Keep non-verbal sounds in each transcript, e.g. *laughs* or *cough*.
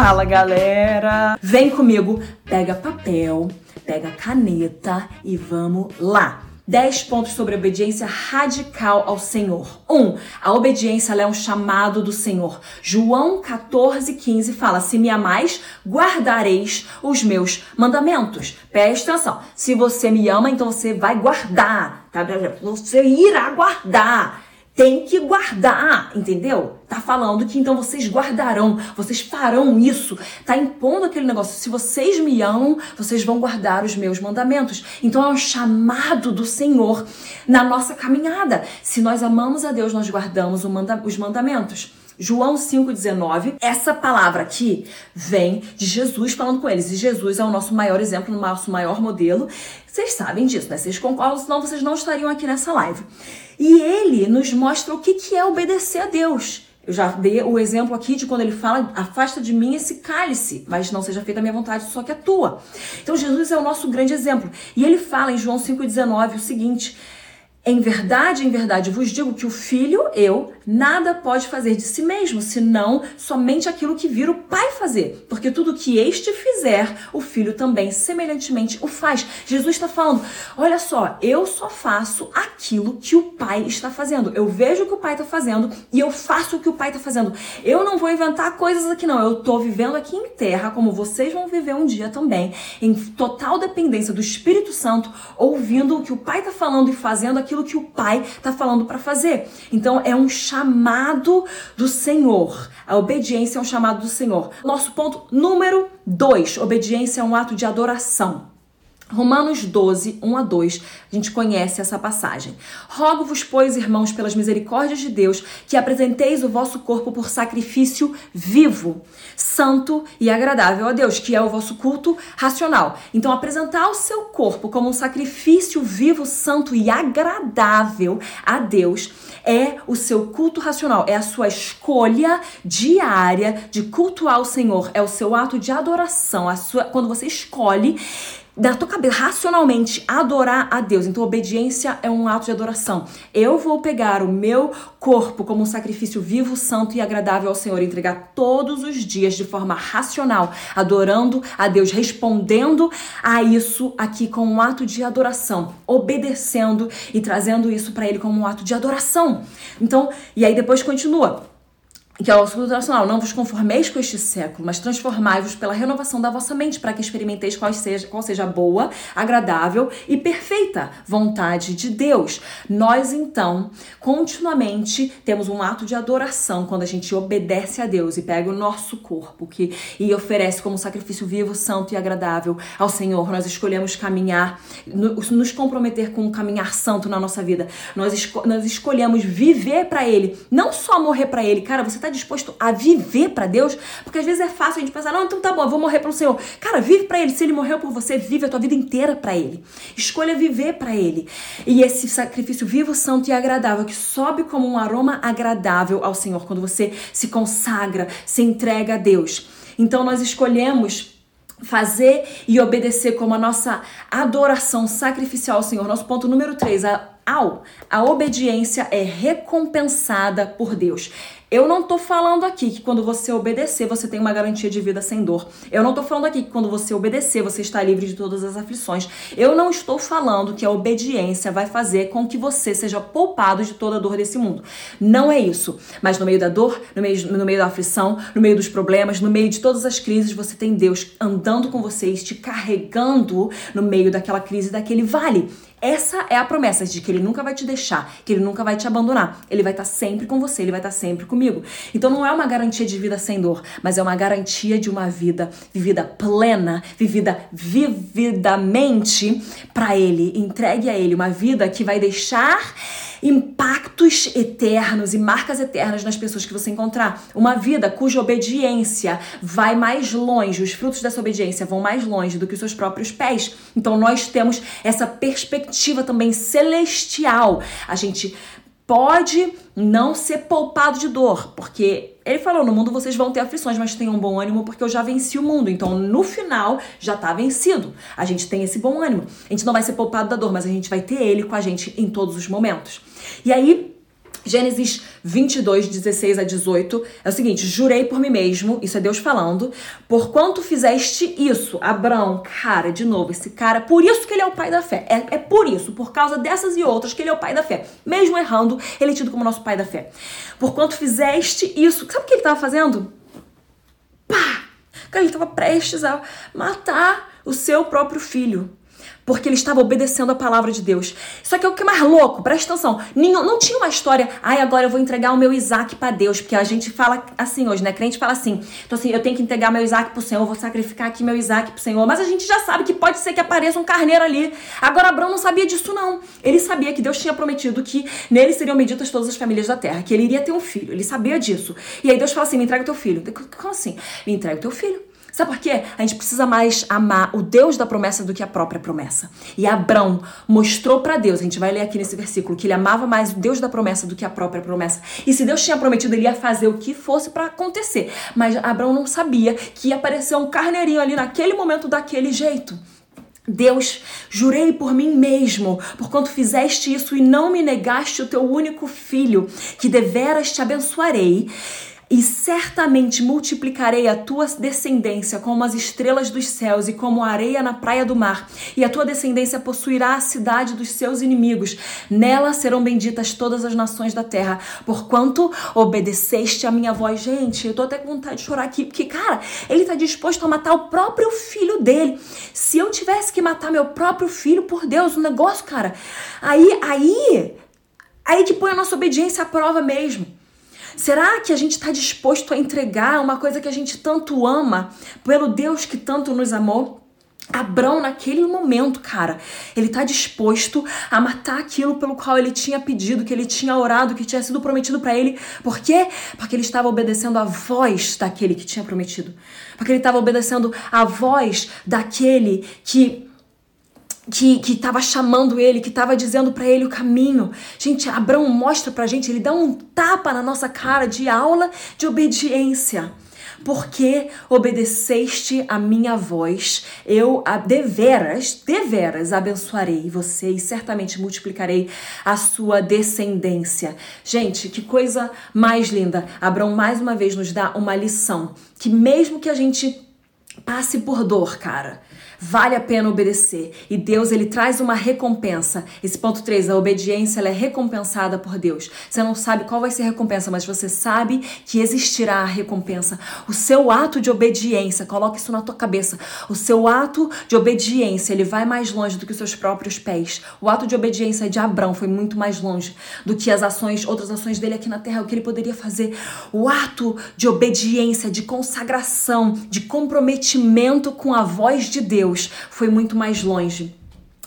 Fala galera! Vem comigo, pega papel, pega caneta e vamos lá! 10 pontos sobre obediência radical ao Senhor. 1. Um, a obediência é um chamado do Senhor. João 14, 15 fala: Se me amais, guardareis os meus mandamentos. Presta atenção. Se você me ama, então você vai guardar. Tá? Você irá guardar tem que guardar, entendeu? Tá falando que então vocês guardarão, vocês farão isso. Tá impondo aquele negócio. Se vocês me amam, vocês vão guardar os meus mandamentos. Então é um chamado do Senhor na nossa caminhada. Se nós amamos a Deus, nós guardamos manda os mandamentos. João 5,19, essa palavra aqui vem de Jesus falando com eles. E Jesus é o nosso maior exemplo, o nosso maior modelo. Vocês sabem disso, né? Vocês concordam, senão vocês não estariam aqui nessa live. E ele nos mostra o que, que é obedecer a Deus. Eu já dei o exemplo aqui de quando ele fala: afasta de mim esse cálice, mas não seja feita a minha vontade, só que a tua. Então Jesus é o nosso grande exemplo. E ele fala em João 5,19 o seguinte: em verdade, em verdade vos digo que o filho, eu, nada pode fazer de si mesmo, senão somente aquilo que vira o pai fazer. Porque tudo que este fizer, o filho também semelhantemente o faz. Jesus está falando: olha só, eu só faço aquilo que o pai está fazendo. Eu vejo o que o pai está fazendo e eu faço o que o pai está fazendo. Eu não vou inventar coisas aqui, não. Eu estou vivendo aqui em terra, como vocês vão viver um dia também, em total dependência do Espírito Santo, ouvindo o que o pai está falando e fazendo aquilo aquilo que o Pai está falando para fazer. Então é um chamado do Senhor. A obediência é um chamado do Senhor. Nosso ponto número dois: obediência é um ato de adoração. Romanos 12, 1 a 2, a gente conhece essa passagem. Rogo-vos, pois, irmãos, pelas misericórdias de Deus, que apresenteis o vosso corpo por sacrifício vivo, santo e agradável a Deus, que é o vosso culto racional. Então, apresentar o seu corpo como um sacrifício vivo, santo e agradável a Deus é o seu culto racional, é a sua escolha diária de cultuar o Senhor, é o seu ato de adoração, a sua, quando você escolhe da tua cabeça, racionalmente, adorar a Deus. Então, obediência é um ato de adoração. Eu vou pegar o meu corpo como um sacrifício vivo, santo e agradável ao Senhor, entregar todos os dias de forma racional, adorando a Deus, respondendo a isso aqui com um ato de adoração, obedecendo e trazendo isso para Ele como um ato de adoração. Então, e aí depois continua que é o escudo nacional, não vos conformeis com este século, mas transformai-vos pela renovação da vossa mente, para que experimenteis qual seja, qual seja a boa, agradável e perfeita vontade de Deus. Nós, então, continuamente temos um ato de adoração quando a gente obedece a Deus e pega o nosso corpo que, e oferece como sacrifício vivo, santo e agradável ao Senhor. Nós escolhemos caminhar, nos comprometer com um caminhar santo na nossa vida. Nós, esco nós escolhemos viver para Ele, não só morrer para Ele. Cara, você tá está disposto a viver para Deus? Porque às vezes é fácil a gente pensar, não, então tá bom, eu vou morrer para o Senhor. Cara, vive para Ele. Se Ele morreu por você, vive a tua vida inteira para Ele. Escolha viver para Ele. E esse sacrifício vivo, santo e agradável, que sobe como um aroma agradável ao Senhor, quando você se consagra, se entrega a Deus. Então nós escolhemos fazer e obedecer como a nossa adoração sacrificial ao Senhor. Nosso ponto número 3, a, a obediência é recompensada por Deus. Eu não tô falando aqui que quando você obedecer, você tem uma garantia de vida sem dor. Eu não tô falando aqui que quando você obedecer, você está livre de todas as aflições. Eu não estou falando que a obediência vai fazer com que você seja poupado de toda a dor desse mundo. Não é isso. Mas no meio da dor, no meio, no meio da aflição, no meio dos problemas, no meio de todas as crises, você tem Deus andando com você, te carregando no meio daquela crise, daquele vale. Essa é a promessa de que ele nunca vai te deixar, que ele nunca vai te abandonar. Ele vai estar sempre com você, ele vai estar sempre comigo. Então não é uma garantia de vida sem dor, mas é uma garantia de uma vida vivida plena, vivida vividamente para ele, entregue a ele uma vida que vai deixar impactos eternos e marcas eternas nas pessoas que você encontrar. Uma vida cuja obediência vai mais longe, os frutos dessa obediência vão mais longe do que os seus próprios pés. Então nós temos essa perspectiva também celestial. A gente pode não ser poupado de dor, porque ele falou: no mundo vocês vão ter aflições, mas tenham um bom ânimo porque eu já venci o mundo. Então, no final, já tá vencido. A gente tem esse bom ânimo. A gente não vai ser poupado da dor, mas a gente vai ter ele com a gente em todos os momentos. E aí, Gênesis 22, 16 a 18 é o seguinte: Jurei por mim mesmo, isso é Deus falando, por quanto fizeste isso, Abraão, cara, de novo, esse cara, por isso que ele é o pai da fé. É, é por isso, por causa dessas e outras, que ele é o pai da fé. Mesmo errando, ele é tido como nosso pai da fé. Por quanto fizeste isso, sabe o que ele estava fazendo? Pá! Ele estava prestes a matar o seu próprio filho porque ele estava obedecendo a palavra de Deus. Só que é o que é mais louco, presta atenção. Nenhum, não tinha uma história, ai, agora eu vou entregar o meu Isaac para Deus, porque a gente fala assim hoje, né? Crente fala assim. Então, assim, eu tenho que entregar meu Isaac pro Senhor, vou sacrificar aqui meu Isaac pro Senhor. Mas a gente já sabe que pode ser que apareça um carneiro ali. Agora, Abraão não sabia disso, não. Ele sabia que Deus tinha prometido que nele seriam benditas todas as famílias da terra, que ele iria ter um filho. Ele sabia disso. E aí Deus fala assim: me entrega o teu filho. Como assim? Me entrega o teu filho. Sabe por quê? A gente precisa mais amar o Deus da promessa do que a própria promessa. E Abrão mostrou para Deus, a gente vai ler aqui nesse versículo, que ele amava mais o Deus da promessa do que a própria promessa. E se Deus tinha prometido, ele ia fazer o que fosse para acontecer. Mas Abrão não sabia que ia aparecer um carneirinho ali naquele momento, daquele jeito. Deus, jurei por mim mesmo, porquanto fizeste isso e não me negaste o teu único filho, que deveras te abençoarei e certamente multiplicarei a tua descendência como as estrelas dos céus e como a areia na praia do mar, e a tua descendência possuirá a cidade dos seus inimigos. Nela serão benditas todas as nações da terra, porquanto obedeceste a minha voz. Gente, eu tô até com vontade de chorar aqui, porque, cara, ele tá disposto a matar o próprio filho dele. Se eu tivesse que matar meu próprio filho, por Deus, o um negócio, cara, aí, aí, aí que põe a nossa obediência à prova mesmo. Será que a gente está disposto a entregar uma coisa que a gente tanto ama pelo Deus que tanto nos amou? Abrão, naquele momento, cara, ele está disposto a matar aquilo pelo qual ele tinha pedido, que ele tinha orado, que tinha sido prometido para ele. Por quê? Porque ele estava obedecendo a voz daquele que tinha prometido. Porque ele estava obedecendo a voz daquele que que que estava chamando ele, que estava dizendo para ele o caminho. Gente, Abraão mostra pra gente, ele dá um tapa na nossa cara de aula de obediência. Porque obedeceste a minha voz, eu a deveras, deveras abençoarei você e certamente multiplicarei a sua descendência. Gente, que coisa mais linda. Abraão mais uma vez nos dá uma lição que mesmo que a gente passe por dor, cara, Vale a pena obedecer. E Deus, ele traz uma recompensa. Esse ponto 3, a obediência, ela é recompensada por Deus. Você não sabe qual vai ser a recompensa, mas você sabe que existirá a recompensa. O seu ato de obediência, coloca isso na tua cabeça. O seu ato de obediência, ele vai mais longe do que os seus próprios pés. O ato de obediência de Abraão foi muito mais longe do que as ações, outras ações dele aqui na terra, o que ele poderia fazer. O ato de obediência, de consagração, de comprometimento com a voz de Deus Deus foi muito mais longe.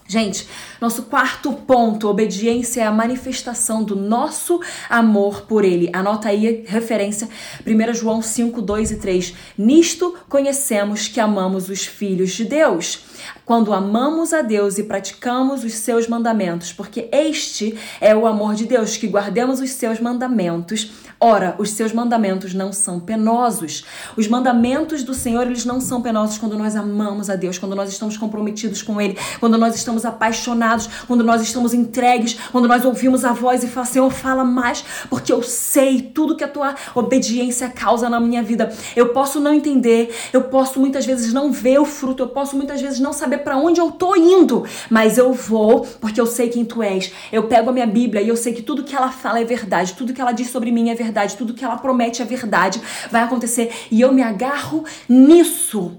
Gente, nosso quarto ponto, obediência é a manifestação do nosso amor por Ele. Anota aí referência 1 João 5, 2 e 3. Nisto conhecemos que amamos os filhos de Deus quando amamos a Deus e praticamos os seus mandamentos, porque este é o amor de Deus, que guardemos os seus mandamentos. Ora, os seus mandamentos não são penosos. Os mandamentos do Senhor, eles não são penosos quando nós amamos a Deus, quando nós estamos comprometidos com Ele, quando nós estamos apaixonados, quando nós estamos entregues, quando nós ouvimos a voz e falamos, Senhor, fala mais, porque eu sei tudo que a tua obediência causa na minha vida. Eu posso não entender, eu posso muitas vezes não ver o fruto, eu posso muitas vezes não saber para onde eu tô indo, mas eu vou porque eu sei quem tu és. Eu pego a minha Bíblia e eu sei que tudo que ela fala é verdade, tudo que ela diz sobre mim é verdade, tudo que ela promete é verdade, vai acontecer e eu me agarro nisso.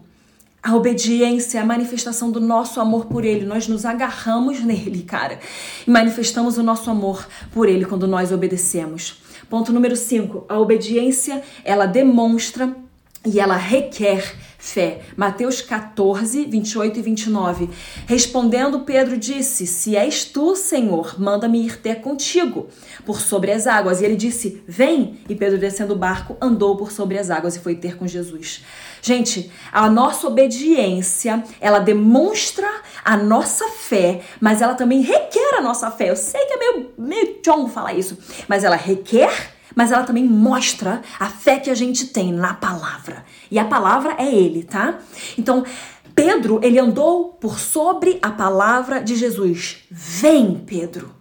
A obediência é a manifestação do nosso amor por Ele. Nós nos agarramos nele, cara, e manifestamos o nosso amor por Ele quando nós obedecemos. Ponto número 5. A obediência, ela demonstra e ela requer fé. Mateus 14, 28 e 29. Respondendo, Pedro disse: Se és tu, Senhor, manda-me ir ter contigo por sobre as águas. E ele disse: Vem. E Pedro, descendo o barco, andou por sobre as águas e foi ter com Jesus. Gente, a nossa obediência, ela demonstra a nossa fé, mas ela também requer a nossa fé. Eu sei que é meio, meio tchongo falar isso, mas ela requer mas ela também mostra a fé que a gente tem na palavra. E a palavra é ele, tá? Então, Pedro, ele andou por sobre a palavra de Jesus. Vem, Pedro.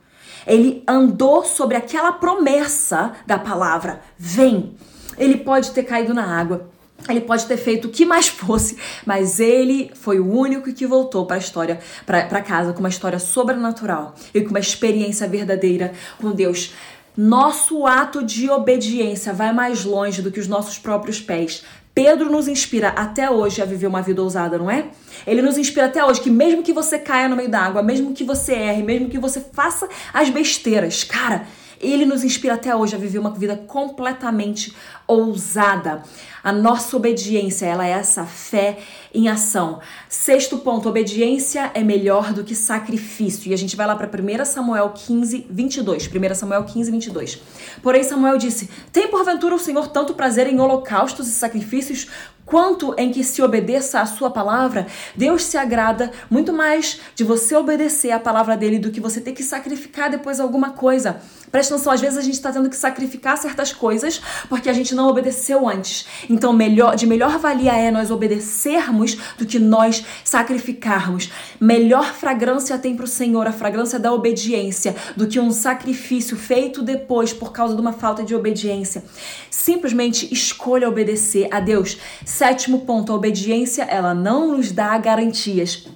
ele andou sobre aquela promessa da palavra: vem. Ele pode ter caído na água, ele pode ter feito o que mais fosse, mas ele foi o único que voltou para a história, para casa com uma história sobrenatural e com uma experiência verdadeira com Deus. Nosso ato de obediência vai mais longe do que os nossos próprios pés. Pedro nos inspira até hoje a viver uma vida ousada, não é? Ele nos inspira até hoje que mesmo que você caia no meio da água, mesmo que você erre, mesmo que você faça as besteiras, cara, ele nos inspira até hoje a viver uma vida completamente ousada. A nossa obediência, ela é essa fé em ação. Sexto ponto, obediência é melhor do que sacrifício. E a gente vai lá para 1 Samuel 15, 22. 1 Samuel 15, 22. Porém, Samuel disse: Tem porventura o Senhor tanto prazer em holocaustos e sacrifícios quanto em que se obedeça a sua palavra, Deus se agrada muito mais de você obedecer a palavra dele do que você ter que sacrificar depois alguma coisa. Presta atenção, às vezes a gente está tendo que sacrificar certas coisas porque a gente não obedeceu antes. Então, melhor, de melhor valia é nós obedecermos do que nós sacrificarmos. Melhor fragrância tem para o Senhor a fragrância da obediência do que um sacrifício feito depois por causa de uma falta de obediência. Simplesmente escolha obedecer a Deus. Sétimo ponto, a obediência, ela não nos dá garantias.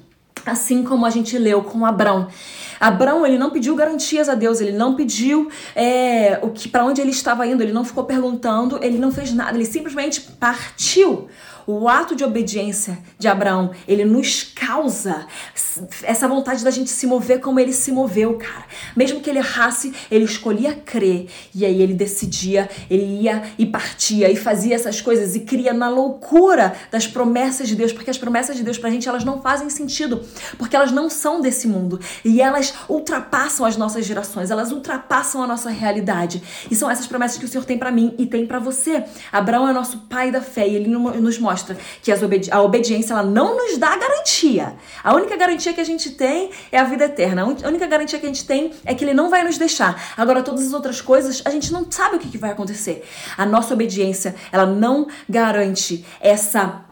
Assim como a gente leu com Abraão. Abraão, ele não pediu garantias a Deus, ele não pediu é, o que para onde ele estava indo, ele não ficou perguntando, ele não fez nada, ele simplesmente partiu. O ato de obediência de Abraão, ele nos causa essa vontade da gente se mover como ele se moveu, cara. Mesmo que ele errasse, ele escolhia crer e aí ele decidia, ele ia e partia e fazia essas coisas e cria na loucura das promessas de Deus, porque as promessas de Deus pra gente elas não fazem sentido, porque elas não são desse mundo e elas ultrapassam as nossas gerações, elas ultrapassam a nossa realidade. E são essas promessas que o Senhor tem para mim e tem para você. Abraão é nosso pai da fé e ele nos mostra mostra que obedi a obediência ela não nos dá garantia. A única garantia que a gente tem é a vida eterna. A única garantia que a gente tem é que ele não vai nos deixar. Agora, todas as outras coisas, a gente não sabe o que, que vai acontecer. A nossa obediência, ela não garante essa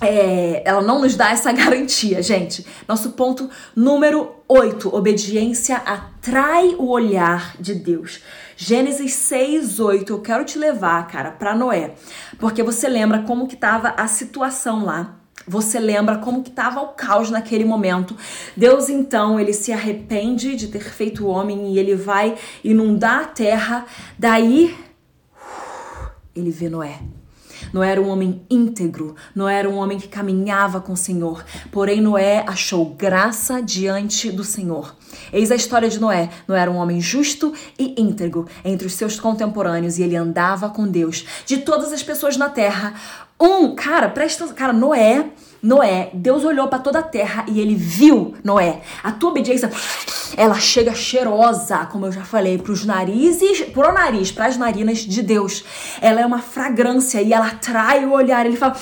é, ela não nos dá essa *laughs* garantia, gente. Nosso ponto número 8: obediência atrai o olhar de Deus. Gênesis 6, 8, eu quero te levar, cara, para Noé, porque você lembra como que estava a situação lá. Você lembra como que estava o caos naquele momento. Deus então, ele se arrepende de ter feito o homem e ele vai inundar a terra. Daí ele vê Noé. Noé era um homem íntegro, Noé era um homem que caminhava com o Senhor. Porém, Noé achou graça diante do Senhor. Eis a história de Noé. Noé era um homem justo e íntegro entre os seus contemporâneos e ele andava com Deus. De todas as pessoas na terra, um, cara, presta, cara, Noé Noé, Deus olhou para toda a terra e ele viu Noé. A tua obediência, ela chega cheirosa, como eu já falei, para os narizes, pro nariz, para as narinas de Deus. Ela é uma fragrância e ela atrai o olhar. Ele fala: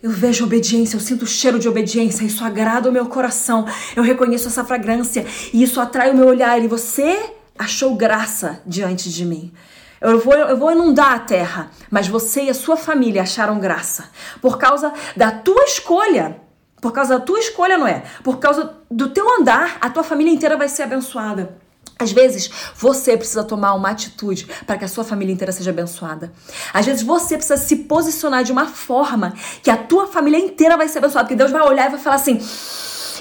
eu vejo obediência, eu sinto o cheiro de obediência, isso agrada o meu coração. Eu reconheço essa fragrância e isso atrai o meu olhar. E você achou graça diante de mim. Eu vou, eu vou inundar a terra, mas você e a sua família acharam graça. Por causa da tua escolha. Por causa da tua escolha, não é? Por causa do teu andar, a tua família inteira vai ser abençoada. Às vezes, você precisa tomar uma atitude para que a sua família inteira seja abençoada. Às vezes, você precisa se posicionar de uma forma que a tua família inteira vai ser abençoada. Porque Deus vai olhar e vai falar assim: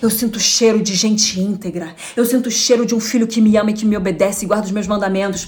eu sinto o cheiro de gente íntegra. Eu sinto o cheiro de um filho que me ama e que me obedece e guarda os meus mandamentos.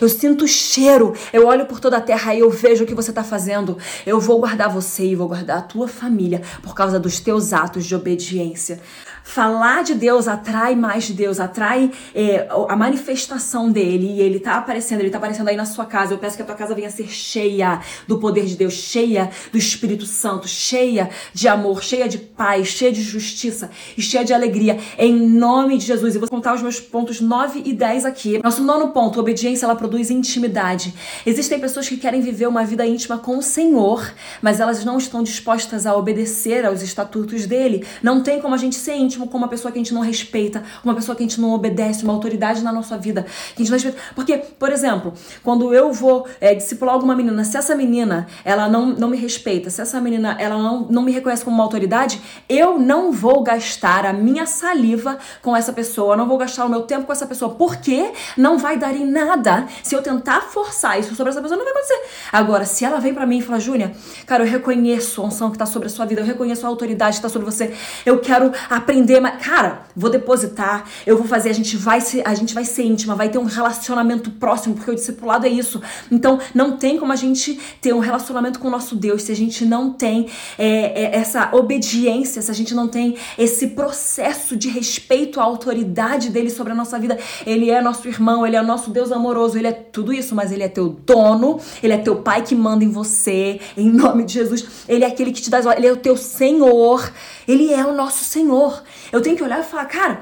Eu sinto o cheiro. Eu olho por toda a terra e eu vejo o que você está fazendo. Eu vou guardar você e vou guardar a tua família por causa dos teus atos de obediência. Falar de Deus atrai mais de Deus, atrai é, a manifestação dele e ele tá aparecendo, ele tá aparecendo aí na sua casa. Eu peço que a tua casa venha ser cheia do poder de Deus, cheia do Espírito Santo, cheia de amor, cheia de paz, cheia de justiça e cheia de alegria, em nome de Jesus. E vou contar os meus pontos 9 e 10 aqui. Nosso nono ponto, obediência, ela produz intimidade. Existem pessoas que querem viver uma vida íntima com o Senhor, mas elas não estão dispostas a obedecer aos estatutos dele. Não tem como a gente ser íntimo íntimo com uma pessoa que a gente não respeita, uma pessoa que a gente não obedece, uma autoridade na nossa vida que a gente não respeita. Porque, por exemplo, quando eu vou é, discipular alguma menina, se essa menina ela não, não me respeita, se essa menina ela não, não me reconhece como uma autoridade, eu não vou gastar a minha saliva com essa pessoa, não vou gastar o meu tempo com essa pessoa, porque não vai dar em nada se eu tentar forçar isso sobre essa pessoa, não vai acontecer. Agora, se ela vem para mim e fala, Júnia, cara, eu reconheço a unção que tá sobre a sua vida, eu reconheço a autoridade que tá sobre você, eu quero aprender, mas, cara, vou depositar, eu vou fazer, a gente vai ser, a gente vai ser íntima, vai ter um relacionamento próximo, porque o discipulado é isso. Então, não tem como a gente ter um relacionamento com o nosso Deus se a gente não tem é, é, essa obediência, se a gente não tem esse processo de respeito à autoridade dele sobre a nossa vida. Ele é nosso irmão, ele é nosso Deus amoroso, ele é tudo isso, mas ele é teu dono, ele é teu pai que manda em você, em nome de Jesus. Ele é aquele que te dá, ele é o teu Senhor, ele é o nosso Senhor. Eu tenho que olhar e falar, cara,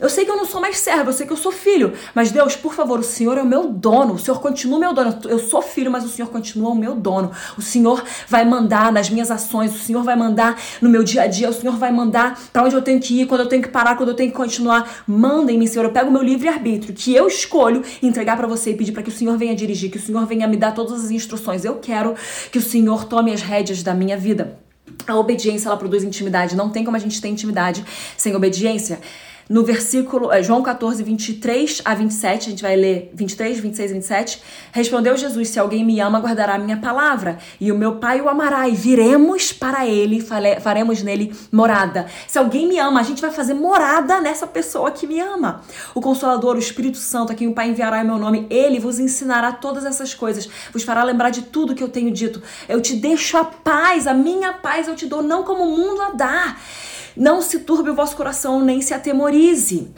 eu sei que eu não sou mais servo, eu sei que eu sou filho. Mas Deus, por favor, o Senhor é o meu dono. O Senhor continua o meu dono. Eu sou filho, mas o Senhor continua o meu dono. O Senhor vai mandar nas minhas ações, o Senhor vai mandar no meu dia a dia, o Senhor vai mandar para onde eu tenho que ir, quando eu tenho que parar, quando eu tenho que continuar. Manda em mim, Senhor. Eu pego o meu livre-arbítrio, que eu escolho entregar para você e pedir para que o Senhor venha dirigir, que o Senhor venha me dar todas as instruções. Eu quero que o Senhor tome as rédeas da minha vida. A obediência, ela produz intimidade. Não tem como a gente ter intimidade sem obediência no versículo, é, João 14, 23 a 27, a gente vai ler 23, 26 e 27. Respondeu Jesus: Se alguém me ama, guardará a minha palavra, e o meu Pai o amará, e viremos para ele, faremos nele morada. Se alguém me ama, a gente vai fazer morada nessa pessoa que me ama. O Consolador, o Espírito Santo, a quem o Pai enviará em meu nome, ele vos ensinará todas essas coisas, vos fará lembrar de tudo que eu tenho dito. Eu te deixo a paz, a minha paz eu te dou, não como o mundo a dar. Não se turbe o vosso coração, nem se atemorize.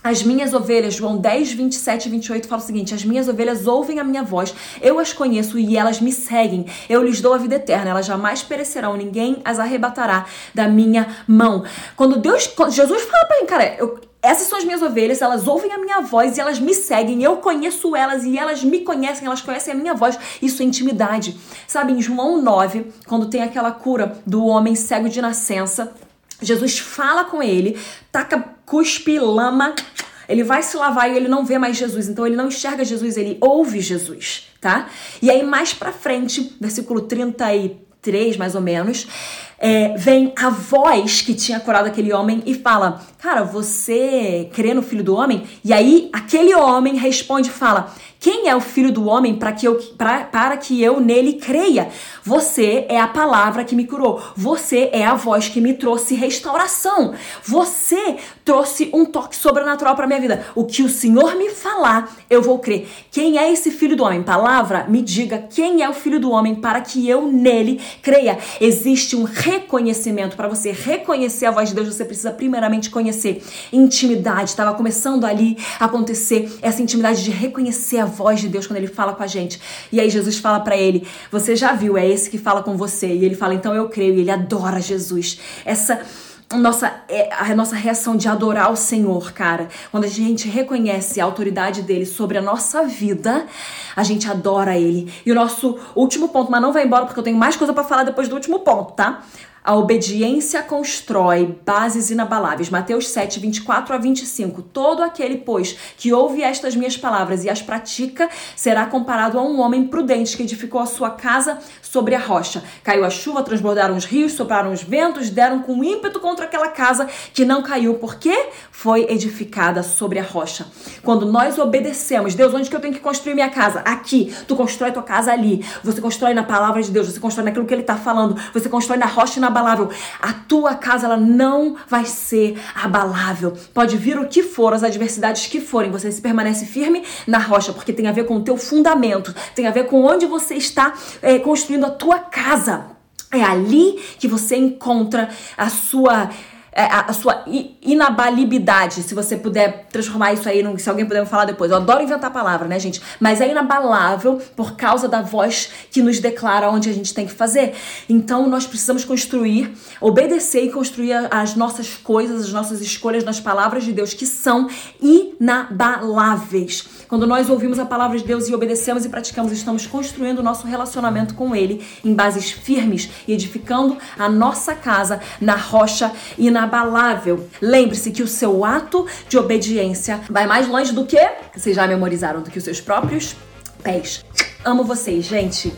As minhas ovelhas, João 10, 27 e 28 fala o seguinte: As minhas ovelhas ouvem a minha voz, eu as conheço e elas me seguem. Eu lhes dou a vida eterna, elas jamais perecerão, ninguém as arrebatará da minha mão. Quando Deus, quando Jesus fala para mim, cara, eu, essas são as minhas ovelhas, elas ouvem a minha voz e elas me seguem. Eu conheço elas e elas me conhecem, elas conhecem a minha voz. Isso é intimidade. Sabe, em João 9, quando tem aquela cura do homem cego de nascença, Jesus fala com ele, taca cuspe, lama, ele vai se lavar e ele não vê mais Jesus, então ele não enxerga Jesus, ele ouve Jesus, tá? E aí mais pra frente, versículo 33 mais ou menos, é, vem a voz que tinha curado aquele homem e fala: Cara, você crê no filho do homem? E aí aquele homem responde e fala: quem é o filho do homem para que, eu, pra, para que eu nele creia? Você é a palavra que me curou. Você é a voz que me trouxe restauração. Você trouxe um toque sobrenatural para minha vida. O que o Senhor me falar, eu vou crer. Quem é esse filho do homem? Palavra, me diga quem é o filho do homem para que eu nele creia. Existe um reconhecimento para você reconhecer a voz de Deus. Você precisa primeiramente conhecer intimidade. Estava começando ali a acontecer essa intimidade de reconhecer a voz de Deus quando ele fala com a gente. E aí Jesus fala para ele: Você já viu, é esse que fala com você. E ele fala: Então eu creio. E ele adora Jesus. Essa nossa, é, a nossa reação de adorar o Senhor, cara. Quando a gente reconhece a autoridade dele sobre a nossa vida, a gente adora ele. E o nosso último ponto, mas não vai embora porque eu tenho mais coisa para falar depois do último ponto, tá? A obediência constrói bases inabaláveis. Mateus 7, 24 a 25. Todo aquele, pois, que ouve estas minhas palavras e as pratica, será comparado a um homem prudente que edificou a sua casa sobre a rocha. Caiu a chuva, transbordaram os rios, sopraram os ventos, deram com ímpeto contra aquela casa que não caiu, porque foi edificada sobre a rocha. Quando nós obedecemos, Deus, onde que eu tenho que construir minha casa? Aqui. Tu constrói tua casa ali. Você constrói na palavra de Deus, você constrói naquilo que ele está falando, você constrói na rocha e na inabalável. A tua casa ela não vai ser abalável. Pode vir o que for, as adversidades que forem, você se permanece firme na rocha, porque tem a ver com o teu fundamento, tem a ver com onde você está é, construindo a tua casa. É ali que você encontra a sua a, a, sua inabalibilidade, se você puder transformar isso aí, se alguém puder me falar depois. Eu adoro inventar palavra, né, gente? Mas é inabalável por causa da voz que nos declara onde a gente tem que fazer. Então nós precisamos construir, obedecer e construir as nossas coisas, as nossas escolhas nas palavras de Deus que são inabaláveis. Quando nós ouvimos a palavra de Deus e obedecemos e praticamos, estamos construindo o nosso relacionamento com Ele em bases firmes e edificando a nossa casa na rocha inabalável. Lembre-se que o seu ato de obediência vai mais longe do que vocês já memorizaram do que os seus próprios pés. Amo vocês, gente.